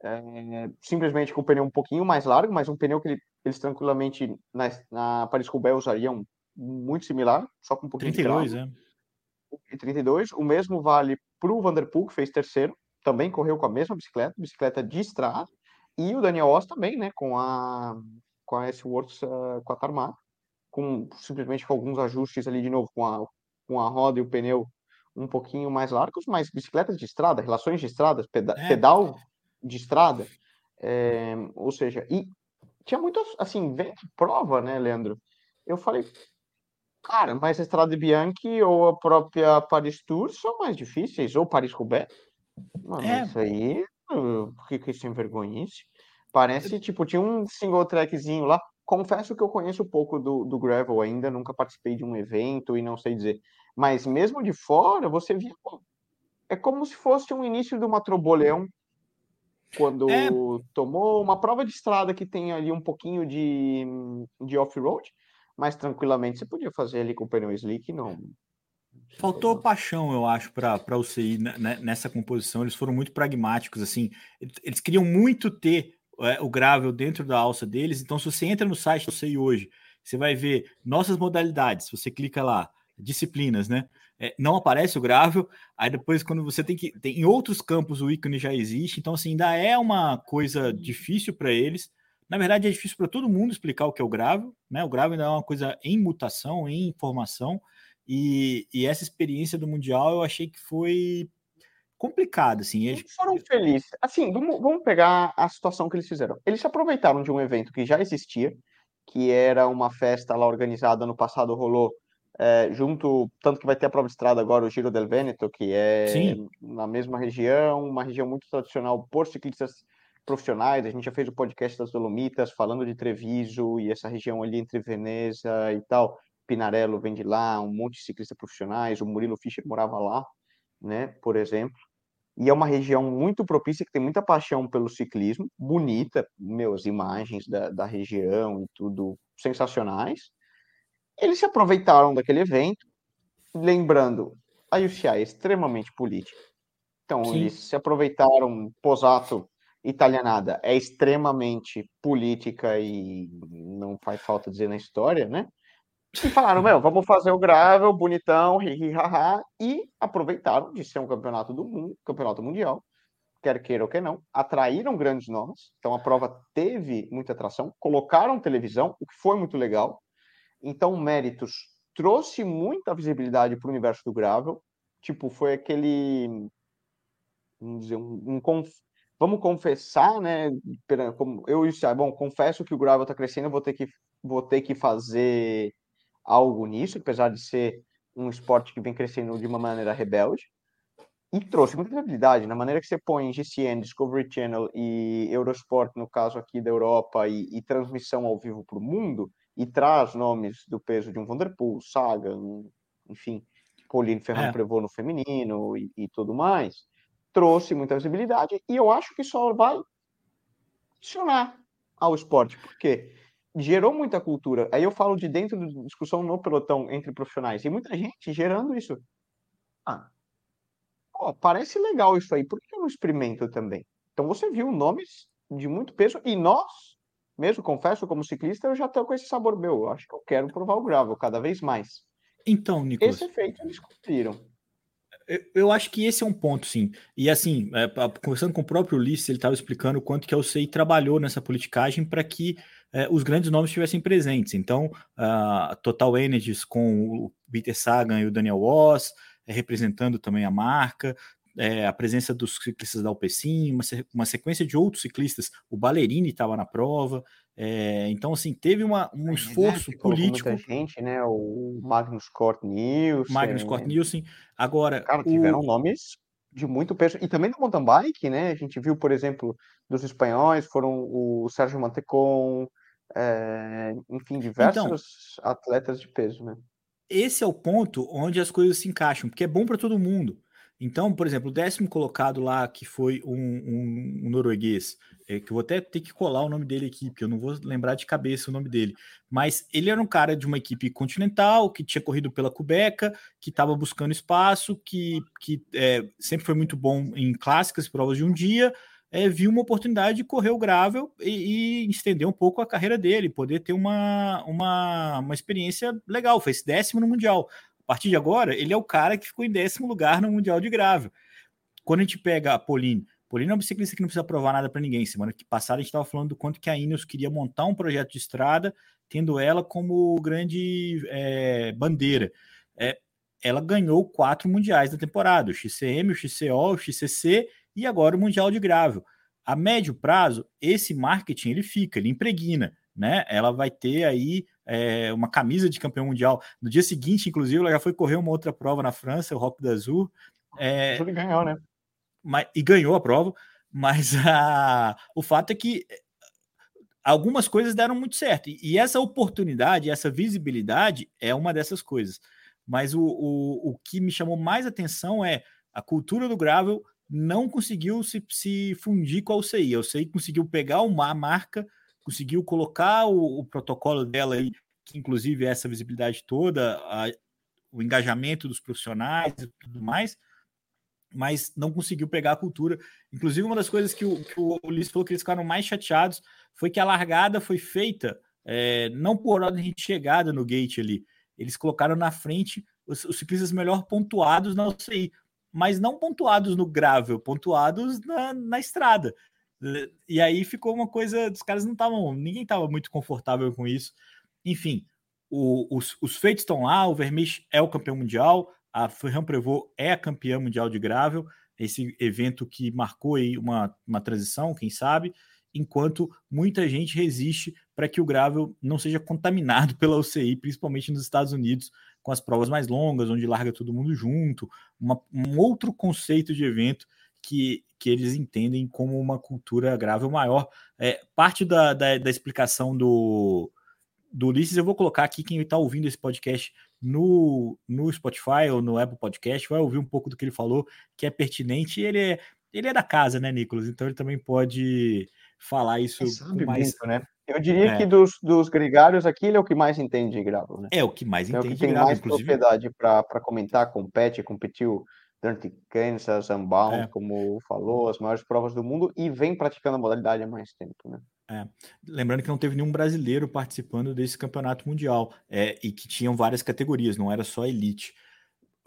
S2: É, simplesmente com o pneu um pouquinho mais largo, mas um pneu que ele, eles tranquilamente na, na Paris-Roubaix usariam muito similar, só com um pouquinho 32, de 32, é. 32. O mesmo vale para o Vanderpool, que fez terceiro, também correu com a mesma bicicleta, bicicleta de estrada, e o Daniel Oss também, né, com a com a S-Works uh, com a Tarmac, com simplesmente com alguns ajustes ali de novo com a com a roda e o pneu um pouquinho mais largos, mas bicicletas de estrada, relações de estradas, peda é. pedal de estrada, é, ou seja, e tinha muito assim, vem prova, né, Leandro? Eu falei, Cara, mas a Estrada Bianchi ou a própria Paris Tour são mais difíceis, ou Paris-Roubaix. Mano, é. isso aí, que que isso é vergonhice? Parece, tipo, tinha um single trackzinho lá. Confesso que eu conheço pouco do, do Gravel ainda, nunca participei de um evento e não sei dizer. Mas mesmo de fora, você via. É como se fosse um início de uma Troboleão, quando é. tomou uma prova de estrada que tem ali um pouquinho de, de off-road mas tranquilamente você podia fazer ali com o pneu slick não.
S1: Faltou paixão, eu acho, para o CI né, nessa composição. Eles foram muito pragmáticos, assim. Eles queriam muito ter é, o gravel dentro da alça deles. Então, se você entra no site do CI hoje, você vai ver nossas modalidades. Você clica lá, disciplinas, né? É, não aparece o gravel. Aí depois, quando você tem que. Tem, em outros campos o ícone já existe. Então, assim, ainda é uma coisa difícil para eles. Na verdade, é difícil para todo mundo explicar o que é o grave, né? O grave ainda é uma coisa em mutação, em informação, e, e essa experiência do Mundial eu achei que foi complicada, assim.
S2: Eles foram felizes. Assim, vamos, vamos pegar a situação que eles fizeram. Eles se aproveitaram de um evento que já existia, que era uma festa lá organizada no passado, rolou é, junto, tanto que vai ter a prova de estrada agora, o Giro del Veneto, que é Sim. na mesma região, uma região muito tradicional por ciclistas profissionais, a gente já fez o podcast das Dolomitas, falando de Treviso e essa região ali entre Veneza e tal. Pinarello vem de lá, um monte de ciclistas profissionais, o Murilo Fischer morava lá, né, por exemplo. E é uma região muito propícia, que tem muita paixão pelo ciclismo, bonita, meus imagens da, da região e tudo sensacionais. Eles se aproveitaram daquele evento, lembrando, a UCI é extremamente política. Então, Sim. eles se aproveitaram, Posato italianada é extremamente política e não faz falta dizer na história, né? E falaram, meu, vamos fazer o gravel, bonitão, hi, hi, ha, ha, e aproveitaram de ser um campeonato do mundo, campeonato mundial, quer queira ou quer não, atraíram grandes nomes, então a prova teve muita atração, colocaram televisão, o que foi muito legal, então méritos trouxe muita visibilidade para o universo do gravel, tipo, foi aquele, vamos dizer, um, um, vamos confessar, né? Como eu e o bom, confesso que o Gravel está crescendo, vou ter que vou ter que fazer algo nisso, apesar de ser um esporte que vem crescendo de uma maneira rebelde e trouxe muita visibilidade. Na maneira que você põe GCN, Discovery Channel e Eurosport, no caso aqui da Europa, e, e transmissão ao vivo para o mundo, e traz nomes do peso de um Vanderpool, Sagan, enfim, Pauline Ferrand é. Prevot no feminino e, e tudo mais, trouxe muita visibilidade e eu acho que só vai adicionar ao esporte, porque gerou muita cultura. Aí eu falo de dentro da discussão no pelotão entre profissionais, e muita gente gerando isso. Ah, pô, parece legal isso aí, por que eu não experimento também? Então você viu nomes de muito peso, e nós, mesmo confesso, como ciclista, eu já estou com esse sabor meu. Eu acho que eu quero provar o gravel cada vez mais.
S1: Então, Nicolas.
S2: Esse efeito eles cumpriram.
S1: Eu, eu acho que esse é um ponto, sim. E assim, é, conversando com o próprio Ulisses, ele estava explicando o quanto que a UCI trabalhou nessa politicagem para que é, os grandes nomes estivessem presentes. Então, a Total Energies com o Peter Sagan e o Daniel Woss, é, representando também a marca, é, a presença dos ciclistas da Alpecin, uma, uma sequência de outros ciclistas, o Ballerini estava na prova, é, então assim, teve uma, um é, esforço né? político.
S2: Muita gente, né? O Magnus Cort Nielsen.
S1: Magnus Cort Nielsen. Agora.
S2: Cara, tiveram o... nomes de muito peso. E também do mountain bike, né? A gente viu, por exemplo, dos espanhóis, foram o Sérgio Mantecon, é, enfim, diversos então, atletas de peso, né?
S1: Esse é o ponto onde as coisas se encaixam, porque é bom para todo mundo. Então, por exemplo, o décimo colocado lá, que foi um, um, um norueguês, é, que eu vou até ter que colar o nome dele aqui, porque eu não vou lembrar de cabeça o nome dele, mas ele era um cara de uma equipe continental, que tinha corrido pela Cubeca, que estava buscando espaço, que, que é, sempre foi muito bom em clássicas, provas de um dia, é, viu uma oportunidade de correr o gravel e, e, estender um pouco a carreira dele, poder ter uma, uma, uma experiência legal, fez décimo no Mundial. A partir de agora, ele é o cara que ficou em décimo lugar no Mundial de Grave. Quando a gente pega a Pauline, Pauline é uma biciclista que não precisa provar nada para ninguém. Semana que passada a gente estava falando do quanto que a Ineos queria montar um projeto de estrada, tendo ela como grande é, bandeira. É, ela ganhou quatro mundiais da temporada: o XCM, o XCO, o XCC e agora o Mundial de Gravel. A médio prazo, esse marketing ele fica, ele impregna né? Ela vai ter aí é, uma camisa de campeão mundial. No dia seguinte, inclusive, ela já foi correr uma outra prova na França, o Rock da Azul.
S2: É, Ele ganhou, né?
S1: Mas, e ganhou a prova, mas [LAUGHS] a, o fato é que algumas coisas deram muito certo. E, e essa oportunidade, essa visibilidade é uma dessas coisas. Mas o, o, o que me chamou mais atenção é a cultura do gravel não conseguiu se, se fundir com a UCI. A UCI conseguiu pegar uma marca conseguiu colocar o, o, protocolo dela aí, que inclusive é essa visibilidade toda, a, o engajamento dos profissionais e tudo mais, mas não conseguiu pegar a cultura. Inclusive, uma das coisas que o, que o Ulisses falou que eles ficaram mais chateados foi que a largada foi feita é, não por ordem de chegada no gate ali. Eles colocaram na frente os, os ciclistas melhor pontuados na UCI, mas não pontuados no gravel, pontuados na, na estrada. E aí ficou uma coisa, os caras não estavam, ninguém estava muito confortável com isso. Enfim, o, os, os, feitos estão lá, o Vermeer é o campeão mundial, a Ferran Prevot é a campeã mundial de gravel, esse evento que marcou aí uma, uma transição, quem sabe, enquanto muita gente resiste para que o gravel não seja contaminado [LAUGHS] pela UCI, principalmente nos Estados Unidos, com as provas mais longas, onde larga todo mundo junto, uma, um outro conceito de evento que, que eles entendem como uma cultura grave maior. É, parte da, da, da explicação do, do Ulisses, eu vou colocar aqui quem está ouvindo esse podcast no, no Spotify ou no Apple Podcast, vai ouvir um pouco do que ele falou, que é pertinente, e ele é, ele é da casa, né, Nicolas? Então ele também pode falar isso mais.
S2: Muito, né? Eu diria é. que dos, dos gregários aqui, ele é o que mais entende de gravo, né?
S1: É o que mais entende é o
S2: que tem
S1: gravo,
S2: mais inclusive. propriedade para comentar, compete, competiu Dante Kansas, Unbound, é. como falou, as maiores provas do mundo e vem praticando a modalidade há mais tempo, né?
S1: É. Lembrando que não teve nenhum brasileiro participando desse campeonato mundial é, e que tinham várias categorias, não era só elite.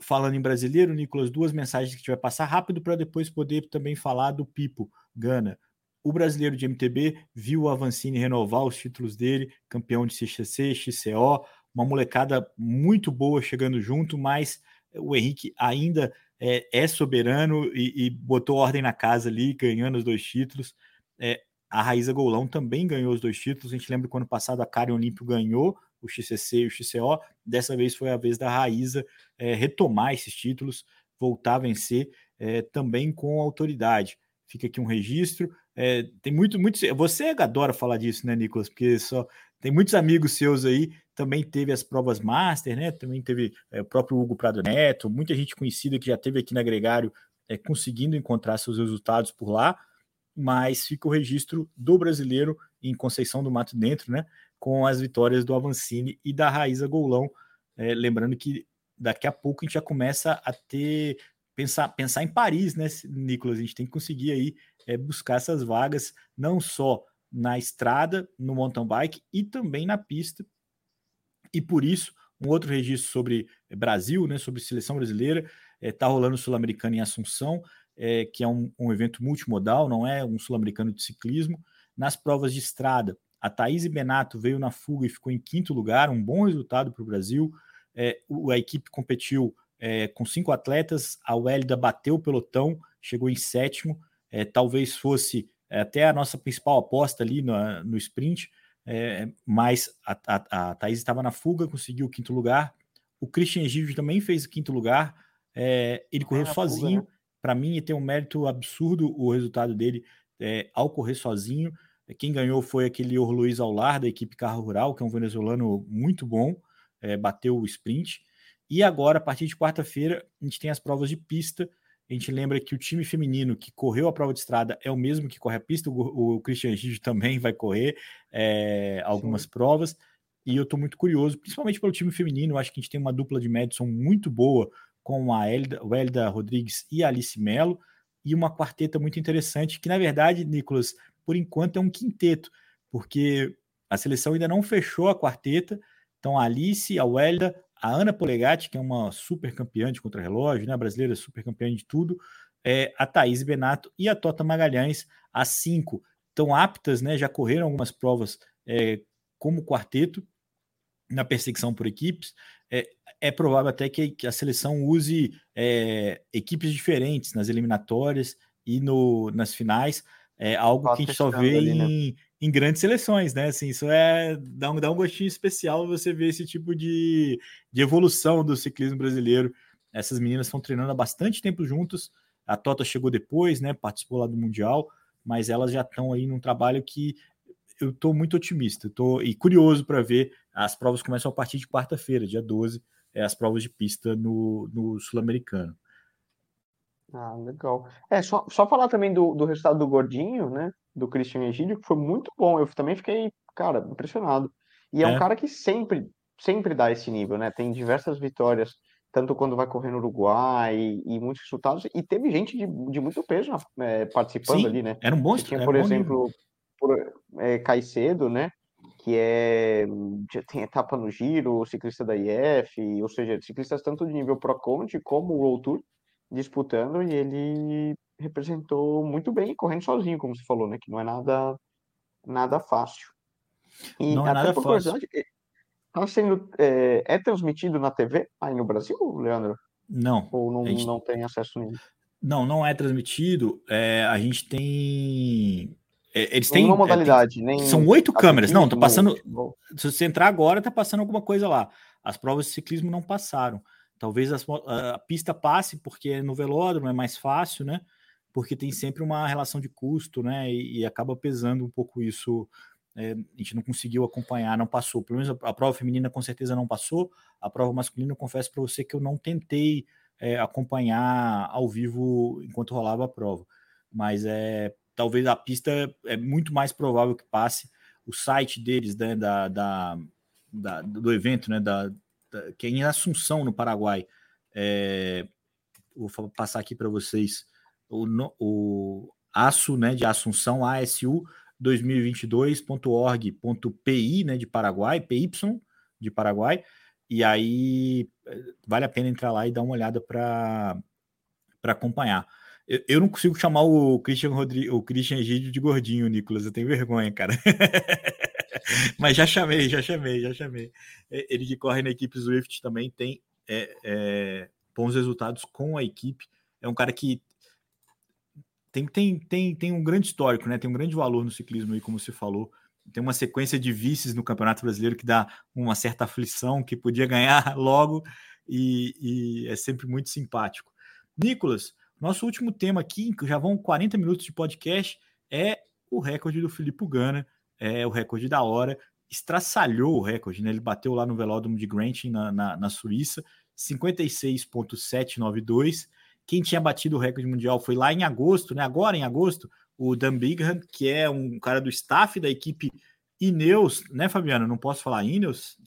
S1: Falando em brasileiro, Nicolas, duas mensagens que a gente vai passar rápido para depois poder também falar do Pipo Gana. O brasileiro de MTB viu o Avancini renovar os títulos dele, campeão de CXC, XCO, uma molecada muito boa chegando junto, mas o Henrique ainda é, é soberano e, e, botou ordem na casa ali, ganhando os dois títulos. É, a Raíza Golão também ganhou os dois títulos. A gente lembra que ano passado a Karen Olímpio ganhou o XCC e o XCO. Dessa vez foi a vez da Raíza é, retomar esses títulos, voltar a vencer é, também com autoridade. Fica aqui um registro. É, tem muito, muito. Você adora falar disso, né, Nicolas? Porque só tem muitos amigos seus aí. Também teve as provas Master, né? Também teve é, o próprio Hugo Prado Neto, muita gente conhecida que já teve aqui na Gregário é, conseguindo encontrar seus resultados por lá. Mas fica o registro do brasileiro em Conceição do Mato Dentro, né? Com as vitórias do Avancini e da Raíza Golão. É, lembrando que daqui a pouco a gente já começa a ter pensar, pensar em Paris, né, Nicolas? A gente tem que conseguir aí é, buscar essas vagas, não só na estrada, no mountain bike e também na pista. E por isso, um outro registro sobre Brasil, né, sobre seleção brasileira, está é, tá rolando o Sul-Americano em Assunção, é, que é um, um, evento multimodal, não é um sul-americano de ciclismo. Nas provas de estrada, a Thaís Benato veio na fuga e ficou em quinto lugar, um bom resultado para o Brasil. É, a equipe competiu é, com cinco atletas, a Wélida bateu o pelotão, chegou em sétimo, é, talvez fosse é, até a nossa principal aposta ali no, no sprint, é, mas a, a, a Thaís estava na fuga, conseguiu o quinto lugar. O Christian Egídio também fez o quinto lugar, é, ele correu sozinho. Né? Para mim, tem um mérito absurdo o resultado dele é, ao correr sozinho. Quem ganhou foi aquele Luiz Aular, da equipe Carro Rural, que é um venezuelano muito bom, bateu o sprint. E agora, a partir de quarta-feira, a gente tem as provas de pista. A gente lembra que o time feminino que correu a prova de estrada é o mesmo que corre a pista. O, o Christian Gide [LAUGHS] também vai correr é, algumas Sim. provas. E eu estou muito curioso, principalmente pelo time feminino. Eu acho que a gente tem uma dupla de Madison muito boa com a Elda, o Elda Rodrigues e a Alice Mello. E uma quarteta muito interessante, que na verdade, Nicolas, por enquanto é um quinteto, porque a seleção ainda não fechou a quarteta. Então, a Alice, a Welda, a Ana Polegatti, que é uma super campeã de contrarrelógio, né, brasileira super campeã de tudo, é, a Thaís Benato e a Tota Magalhães, as cinco, estão aptas, né, já correram algumas provas é, como quarteto na perseguição por equipes. É, é provável até que, a seleção use é, equipes diferentes nas eliminatórias e no, nas finais, é algo que a gente só vê ali, né? em, em grandes seleções, né? Assim, isso é dá um, dá um gostinho especial você ver esse tipo de, de evolução do ciclismo brasileiro. Essas meninas estão treinando há bastante tempo juntas. A Tota chegou depois, né? Participou lá do Mundial, mas elas já estão aí num trabalho que eu estou muito otimista, estou e curioso para ver. As provas começam a partir de quarta-feira, dia 12, é, as provas de pista no, no Sul-Americano.
S2: Ah, legal. É, só, só falar também do, do resultado do Gordinho, né? Do Christian Egídio, que foi muito bom. Eu também fiquei, cara, impressionado. E é, um é. cara que sempre, sempre dá esse nível, né? Tem diversas vitórias, tanto quando vai correr no Uruguai e, e muitos resultados. E teve gente de, de muito peso é, participando Sim, ali, né?
S1: Era um monstro.
S2: Tinha, por exemplo, por, é, Caicedo, né? Que é, tem etapa no giro, ciclista da IF, ou seja, ciclistas tanto de nível Pro Conti como World Tour disputando e ele representou muito bem, correndo sozinho, como você falou, né? Que não é nada, nada fácil.
S1: E não é nada fácil.
S2: Tá sendo, é, é, transmitido na TV aí no Brasil, Leandro?
S1: Não.
S2: Ou não, gente... não tem acesso nenhum?
S1: Não, não é transmitido. É, a gente tem. É, eles têm.
S2: Uma modalidade, é, tem...
S1: São oito câmeras. Não, tá passando. Se você entrar agora, tá passando alguma coisa lá. As provas de ciclismo não passaram. Talvez a, a, pista passe porque no velódromo é mais fácil, né? Porque tem sempre uma relação de custo, né? E, e acaba pesando um pouco isso. É, a gente não conseguiu acompanhar, não passou. Pelo menos a, a, prova feminina com certeza não passou. A prova masculina, eu confesso para você que eu não tentei é, acompanhar ao vivo enquanto rolava a prova. Mas é talvez a pista é muito mais provável que passe. O site deles, né, da, da, da do evento, né, da, que é em Assunção, no Paraguai. É, vou passar aqui para vocês o, o ASU, né, de Assunção, ASU 2022.org.pi, né, de Paraguai, PY de Paraguai, e aí é, vale a pena entrar lá e dar uma olhada para acompanhar. Eu, eu, não consigo chamar o Christian Rodrigo, o Christian Egídio de gordinho, Nicolas, eu tenho vergonha, cara. [LAUGHS] [LAUGHS] Mas já chamei, já chamei, já chamei. Ele que corre na equipe Swift também tem é, é, bons resultados com a equipe. É um cara que tem, tem, tem, tem um grande histórico, né? Tem um grande valor no ciclismo aí, como você falou. Tem uma sequência de vices no Campeonato Brasileiro que dá uma certa aflição, que podia ganhar [LAUGHS] logo e, e é sempre muito simpático. Nicolas, nosso último tema aqui, já vão 40 minutos de podcast, é o recorde do Filipe Gana, é o recorde da hora, estraçalhou o recorde, né? Ele bateu lá no velódromo de Granting, na, na, na Suíça, 56,792. Quem tinha batido o recorde mundial foi lá em agosto, né? Agora em agosto, o Dan Bigham, que é um cara do staff da equipe Ineos, né, Fabiano? Não posso falar Ineos,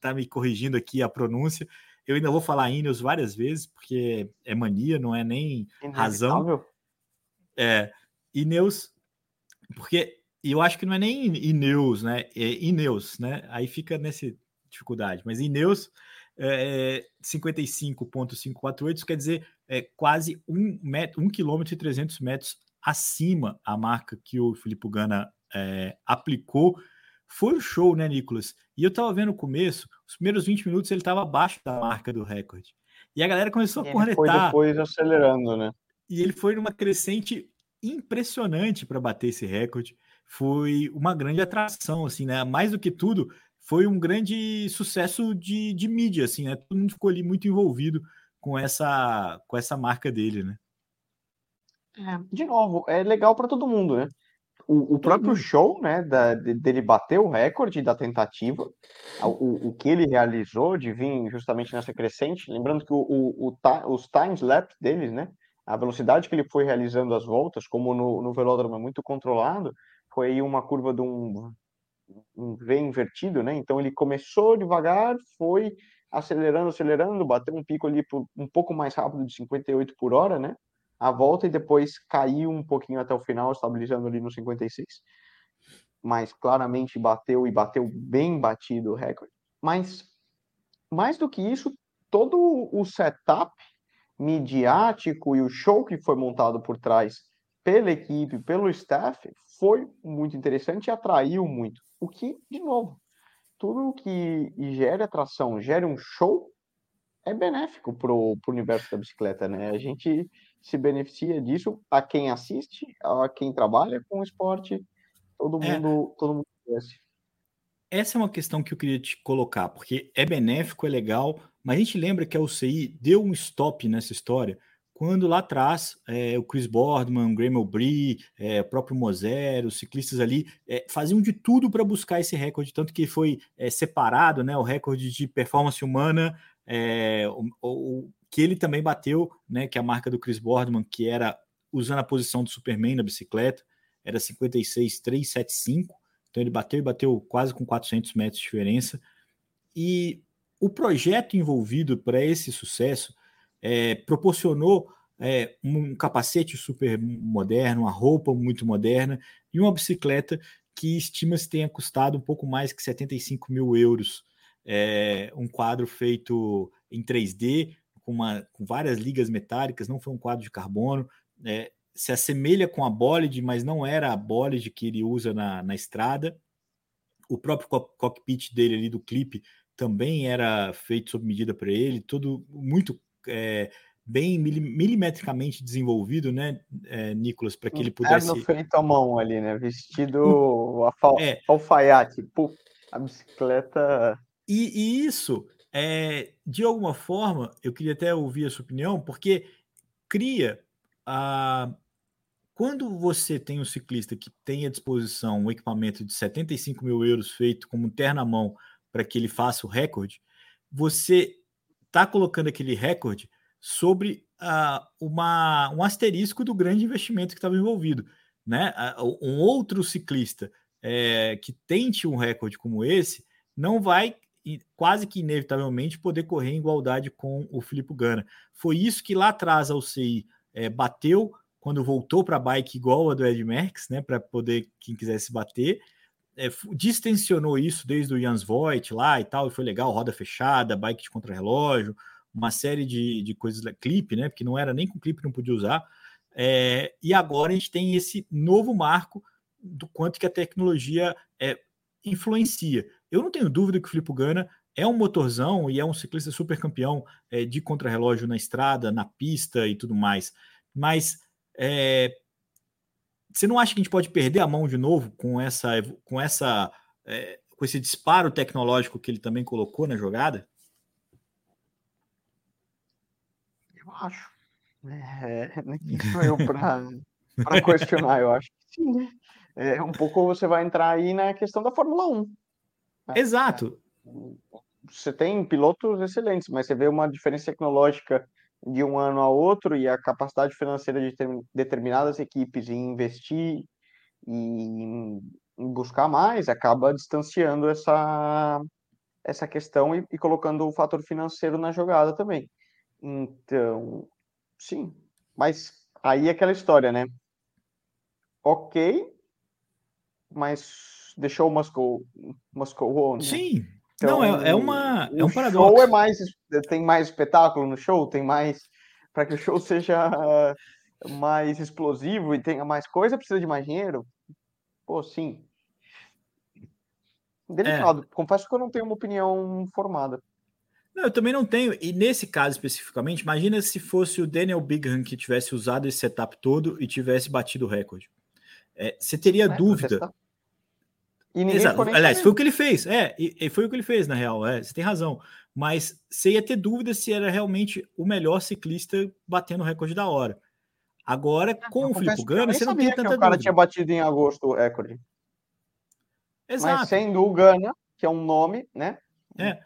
S1: tá me corrigindo aqui a pronúncia. Eu ainda vou falar Ineos várias vezes, porque é mania, não é nem razão. É, Ineos, porque eu acho que não é nem Ineos, né? É Ineos, né? Aí fica nessa dificuldade. Mas Ineos é 55,548, isso quer dizer é, quase 1 metro, 1 quilômetro e 300 metros acima a marca que o Filipe Gana é, aplicou. Foi um show, né, Nicolas? E eu tava vendo no começo, os primeiros 20 minutos ele tava abaixo da marca do recorde. E a galera começou a cornetar. Foi
S2: depois acelerando, né?
S1: E ele foi numa crescente impressionante para bater esse recorde. Foi uma grande atração, assim, né? Mais do que tudo, foi um grande sucesso de, de mídia, assim, né? Todo mundo ficou ali muito envolvido com essa, com essa marca dele, né?
S2: É, de novo, é legal para todo mundo, né? O, o próprio show, né, da, dele bater o recorde da tentativa, o, o que ele realizou de vir justamente nessa crescente, lembrando que o, o, o os times lapse deles, né, a velocidade que ele foi realizando as voltas, como no, no velódromo é muito controlado, foi uma curva de um, um V invertido, né? Então ele começou devagar, foi acelerando, acelerando, bateu um pico ali por, um pouco mais rápido de 58 por hora, né? A volta e depois caiu um pouquinho até o final, estabilizando ali no 56. Mas claramente bateu e bateu bem batido o recorde. Mas mais do que isso, todo o setup midiático e o show que foi montado por trás pela equipe, pelo staff, foi muito interessante e atraiu muito. O que, de novo, tudo que gera atração, gera um show, é benéfico para o universo da bicicleta, né? A gente se beneficia disso a quem assiste, a quem trabalha com o esporte, todo é. mundo, é. todo mundo conhece.
S1: Essa é uma questão que eu queria te colocar, porque é benéfico, é legal, mas a gente lembra que a UCI deu um stop nessa história quando lá atrás é, o Chris Boardman, o Graham O'Brien, é, o próprio Moser, os ciclistas ali é, faziam de tudo para buscar esse recorde, tanto que foi separado, né, o recorde de performance humana, o, o, que ele também bateu, né, que é a marca do Chris Boardman, que era usando a posição do Superman na bicicleta, era 56,375, então ele bateu e bateu quase com 400 metros de diferença, e o projeto envolvido para esse sucesso é, proporcionou é, um capacete super moderno, uma roupa muito moderna e uma bicicleta que estima-se tenha custado um pouco mais que 75 mil euros. É, um quadro feito em 3D, com, uma, com várias ligas metálicas, não foi um quadro de carbono. É, se assemelha com a Bolide, mas não era a Bolide que ele usa na, na estrada. O próprio cockpit dele ali do clipe também era feito sob medida para ele, tudo muito é, bem milimetricamente desenvolvido, né, é, Nicolas, para que ele pudesse.
S2: feito à mão ali, né? Vestido a é. alfaiate, Pô, a bicicleta.
S1: E, e isso, é, de alguma forma, eu queria até ouvir a sua opinião, porque cria a. Quando você tem um ciclista que tem à disposição um equipamento de 75 mil euros feito como terna mão para que ele faça o recorde, você está colocando aquele recorde sobre uh, uma, um asterisco do grande investimento que estava envolvido. Né? Um outro ciclista é, que tente um recorde como esse não vai quase que inevitavelmente poder correr em igualdade com o Filipe Gana. Foi isso que lá atrás a UCI é, bateu quando voltou para a bike igual a do Ed Merckx, né, para poder quem quisesse bater, é, distensionou isso desde o Jans Voigt lá e tal, e foi legal, roda fechada, bike de contrarrelógio, uma série de, de coisas, clipe, né? Porque não era nem com clipe, não podia usar. É, e agora a gente tem esse novo marco do quanto que a tecnologia é, influencia. Eu não tenho dúvida que o Filipe Gana é um motorzão e é um ciclista super campeão é, de contrarrelógio na estrada, na pista e tudo mais. Mas é, você não acha que a gente pode perder a mão de novo com essa, com essa, é, com esse disparo tecnológico que ele também colocou na jogada?
S2: Eu acho. É, [LAUGHS] quem sou eu para questionar? Eu acho que sim, né? É, um pouco você vai entrar aí na questão da Fórmula 1.
S1: Né? Exato.
S2: Você tem pilotos excelentes, mas você vê uma diferença tecnológica de um ano a outro e a capacidade financeira de ter, determinadas equipes em investir e em, buscar mais acaba distanciando essa, essa questão e, e colocando o fator financeiro na jogada também. Então, sim, mas aí é aquela história, né? Ok, mas deixou o Moscow, Moscow on,
S1: né? Sim, então, não, é, é uma é um
S2: paradoxo. show é mais tem mais espetáculo no show, tem mais para que o show [LAUGHS] seja mais explosivo e tenha mais coisa, precisa de mais dinheiro. Pô, sim. Delicado. É. Confesso que eu não tenho uma opinião formada.
S1: Não, eu também não tenho. E nesse caso especificamente, imagina se fosse o Daniel Bigham que tivesse usado esse setup todo e tivesse batido o recorde. É, você teria é, dúvida e ninguém Exato. Aliás, foi o que ele fez. É, e, e, foi o que ele fez, na real. É, você tem razão. Mas você ia ter dúvida se era realmente o melhor ciclista batendo o recorde da hora. Agora, com eu o Filipe Gana, você não tem tanta
S2: que
S1: o cara
S2: tinha batido em agosto o recorde. Exato. Mas sendo o Gana, que é um nome, né?
S1: É.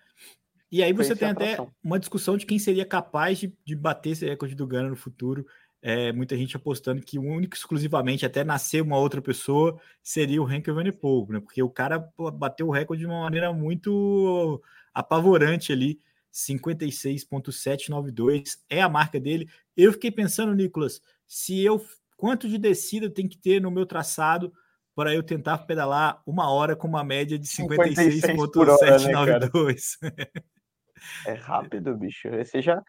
S1: E aí você tem até uma discussão de quem seria capaz de, de bater esse recorde do Gana no futuro é, muita gente apostando que o único exclusivamente até nascer uma outra pessoa seria o Henk Evenepoel, né? Porque o cara bateu o recorde de uma maneira muito apavorante ali, 56.792 é a marca dele. Eu fiquei pensando, Nicolas, se eu quanto de descida tem que ter no meu traçado para eu tentar pedalar uma hora com uma média de 56.792. Né, [LAUGHS]
S2: É rápido, bicho. Você já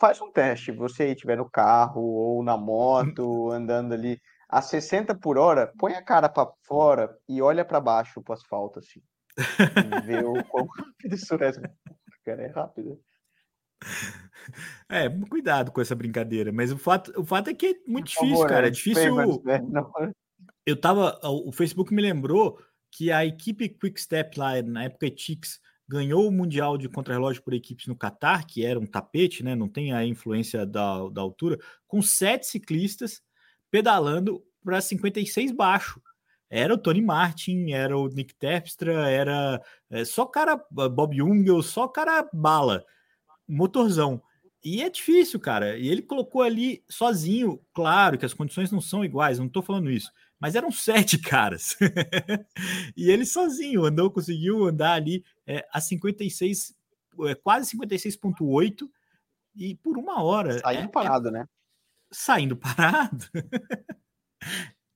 S2: faz um teste. Você estiver no carro ou na moto, andando ali a 60 por hora, põe a cara para fora e olha para baixo pro asfalto assim. E vê o [LAUGHS] quão rápido isso é. [LAUGHS] Cara, é rápido.
S1: É, cuidado com essa brincadeira, mas o fato, o fato é que é muito difícil, favor, cara. É difícil. Né? [LAUGHS] Eu tava. O Facebook me lembrou que a equipe Quick Step lá, na época Etix, ganhou o Mundial de Contrarrelógio por equipes no Catar, que era um tapete, né? Não tem a influência da, da altura, com sete ciclistas pedalando para 56 baixo. Era o Tony Martin, era o Nick Terpstra, era é, só cara Bob Jungel, só cara bala, motorzão. E é difícil, cara. E ele colocou ali sozinho, claro que as condições não são iguais, não estou falando isso, mas eram sete [LAUGHS] caras. e ele sozinho andou, conseguiu andar ali é, a 56, é, quase 56,8 e por uma hora.
S2: Saindo é, parado, né?
S1: Saindo parado.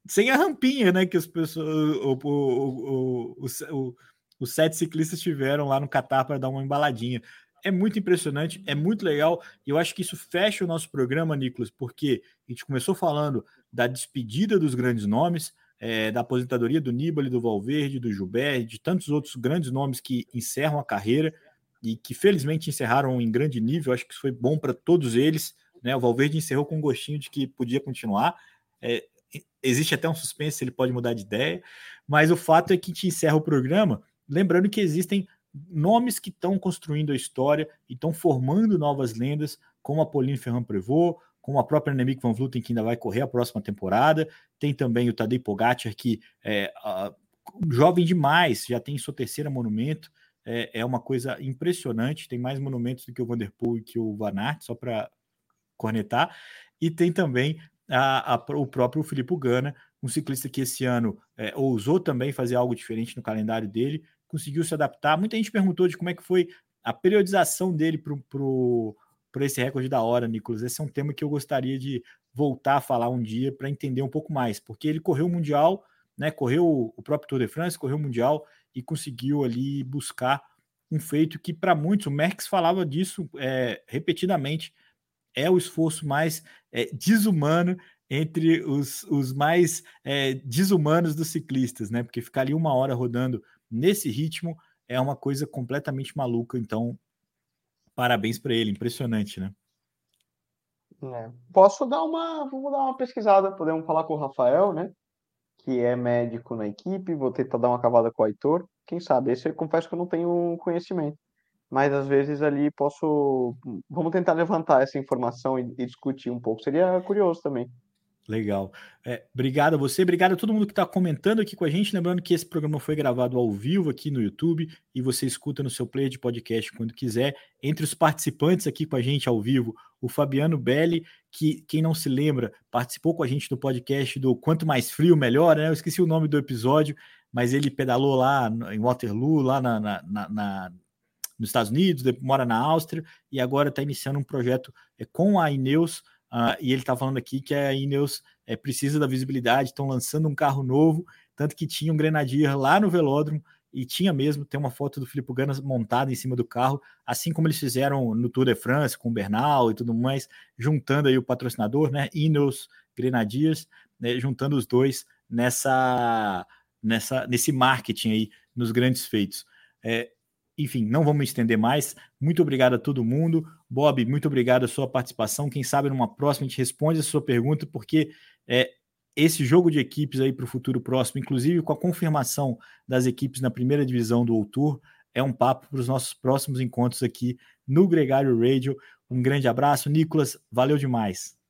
S1: Sem a rampinha, né? Que as pessoas, o, o, o, os sete ciclistas tiveram lá no Catar para dar uma embaladinha é muito impressionante, é muito legal, e eu acho que isso fecha o nosso programa, Nicolas, porque a gente começou falando da despedida dos grandes nomes, é, da aposentadoria do Nibali, do Valverde, do Gilbert, de tantos outros grandes nomes que encerram a carreira e que felizmente encerraram em grande nível. Acho que isso foi bom para todos eles. Né? O Valverde encerrou com um gostinho de que podia continuar. É, existe até um suspense se ele pode mudar de ideia, mas o fato é que te encerra o programa, lembrando que existem nomes que estão construindo a história e estão formando novas lendas, como a Pauline Ferrand Prevot, com a própria Nemik Van Vluten, que ainda vai correr a próxima temporada. Tem também o Tadej Pogacar, que é jovem demais, já tem sua terceira monumento. É, é, uma coisa impressionante. Tem mais monumentos do que o Vanderpool e que o Van Aert, só para cornetar. E tem também a, a, o próprio Filipe Gana, um ciclista que esse ano é, ousou também fazer algo diferente no calendário dele, conseguiu se adaptar. Muita gente perguntou de como é que foi a periodização dele para o por esse recorde da hora, Nicolas. Esse é um tema que eu gostaria de voltar a falar um dia para entender um pouco mais, porque ele correu o Mundial, né? Correu o próprio Tour de France, correu o Mundial e conseguiu ali buscar um feito que, para muitos, o Merckx falava disso é, repetidamente, é o esforço mais é, desumano entre os, os mais é, desumanos dos ciclistas, né? Porque ficar ali uma hora rodando nesse ritmo é uma coisa completamente maluca. Então, Parabéns para ele, impressionante, né?
S2: É. Posso dar uma, vamos dar uma pesquisada, podemos falar com o Rafael, né? que é médico na equipe, vou tentar dar uma cavada com o Aitor. Quem sabe? Esse eu confesso que eu não tenho conhecimento. Mas às vezes ali posso. Vamos tentar levantar essa informação e, e discutir um pouco. Seria curioso também.
S1: Legal. É, obrigado a você, obrigado a todo mundo que está comentando aqui com a gente. Lembrando que esse programa foi gravado ao vivo aqui no YouTube e você escuta no seu player de podcast quando quiser. Entre os participantes aqui com a gente ao vivo, o Fabiano Belli, que quem não se lembra, participou com a gente do podcast do Quanto Mais Frio, Melhor, né? Eu esqueci o nome do episódio, mas ele pedalou lá em Waterloo, lá na, na, na nos Estados Unidos, mora na Áustria e agora está iniciando um projeto é, com a Ineus Uh, e ele está falando aqui que a Ineos é, precisa da visibilidade, estão lançando um carro novo, tanto que tinha um Grenadier lá no velódromo, e tinha mesmo, tem uma foto do Filipe Ganas montada em cima do carro, assim como eles fizeram no Tour de France com o Bernal e tudo mais, juntando aí o patrocinador, né, Ineos, Grenadiers, né, juntando os dois nessa, nessa, nesse marketing aí, nos grandes feitos. É, enfim, não vamos estender mais. Muito obrigado a todo mundo. Bob, muito obrigado a sua participação. Quem sabe numa próxima a gente responde a sua pergunta, porque é, esse jogo de equipes aí para o futuro próximo, inclusive com a confirmação das equipes na primeira divisão do Tour, é um papo para os nossos próximos encontros aqui no Gregário Radio. Um grande abraço, Nicolas. Valeu demais.